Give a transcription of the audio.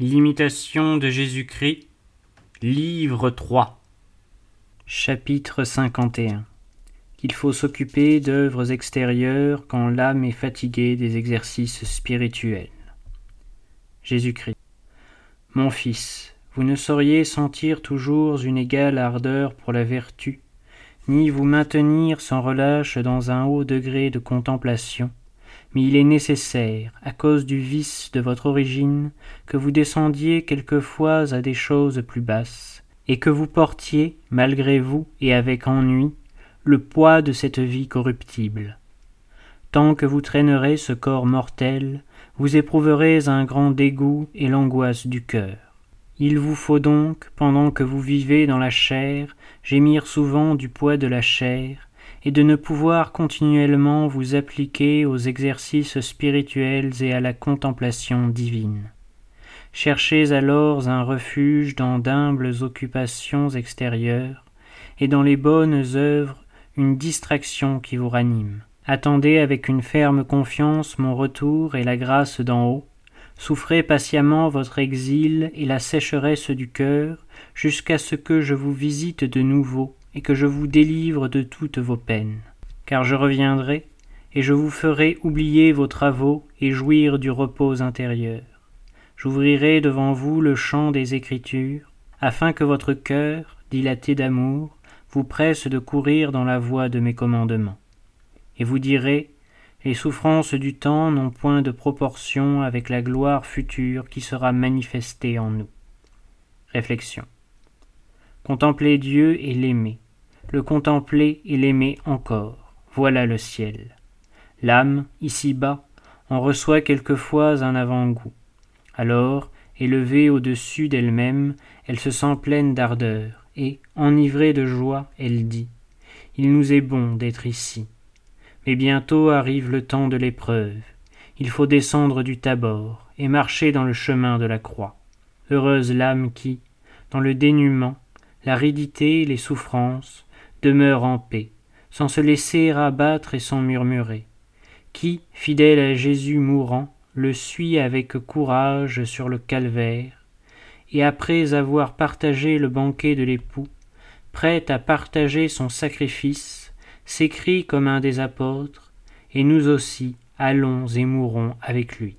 L'imitation de Jésus-Christ, livre 3, chapitre 51 Qu'il faut s'occuper d'œuvres extérieures quand l'âme est fatiguée des exercices spirituels. Jésus-Christ. Mon fils, vous ne sauriez sentir toujours une égale ardeur pour la vertu, ni vous maintenir sans relâche dans un haut degré de contemplation, mais il est nécessaire, à cause du vice de votre origine, que vous descendiez quelquefois à des choses plus basses, et que vous portiez, malgré vous et avec ennui, le poids de cette vie corruptible. Tant que vous traînerez ce corps mortel, vous éprouverez un grand dégoût et l'angoisse du cœur. Il vous faut donc, pendant que vous vivez dans la chair, gémir souvent du poids de la chair, et de ne pouvoir continuellement vous appliquer aux exercices spirituels et à la contemplation divine. Cherchez alors un refuge dans d'humbles occupations extérieures, et dans les bonnes œuvres une distraction qui vous ranime. Attendez avec une ferme confiance mon retour et la grâce d'en haut, souffrez patiemment votre exil et la sécheresse du cœur, jusqu'à ce que je vous visite de nouveau et que je vous délivre de toutes vos peines. Car je reviendrai, et je vous ferai oublier vos travaux et jouir du repos intérieur. J'ouvrirai devant vous le champ des Écritures, afin que votre cœur, dilaté d'amour, vous presse de courir dans la voie de mes commandements. Et vous direz, les souffrances du temps n'ont point de proportion avec la gloire future qui sera manifestée en nous. Réflexion. Contempler Dieu et l'aimer, le contempler et l'aimer encore, voilà le ciel. L'âme, ici-bas, en reçoit quelquefois un avant-goût. Alors, élevée au-dessus d'elle-même, elle se sent pleine d'ardeur, et, enivrée de joie, elle dit Il nous est bon d'être ici. Mais bientôt arrive le temps de l'épreuve. Il faut descendre du tabord et marcher dans le chemin de la croix. Heureuse l'âme qui, dans le dénuement, l'aridité, les souffrances, demeure en paix, sans se laisser abattre et sans murmurer, qui, fidèle à Jésus mourant, le suit avec courage sur le calvaire, et après avoir partagé le banquet de l'époux, prête à partager son sacrifice, s'écrie comme un des apôtres, et nous aussi allons et mourons avec lui.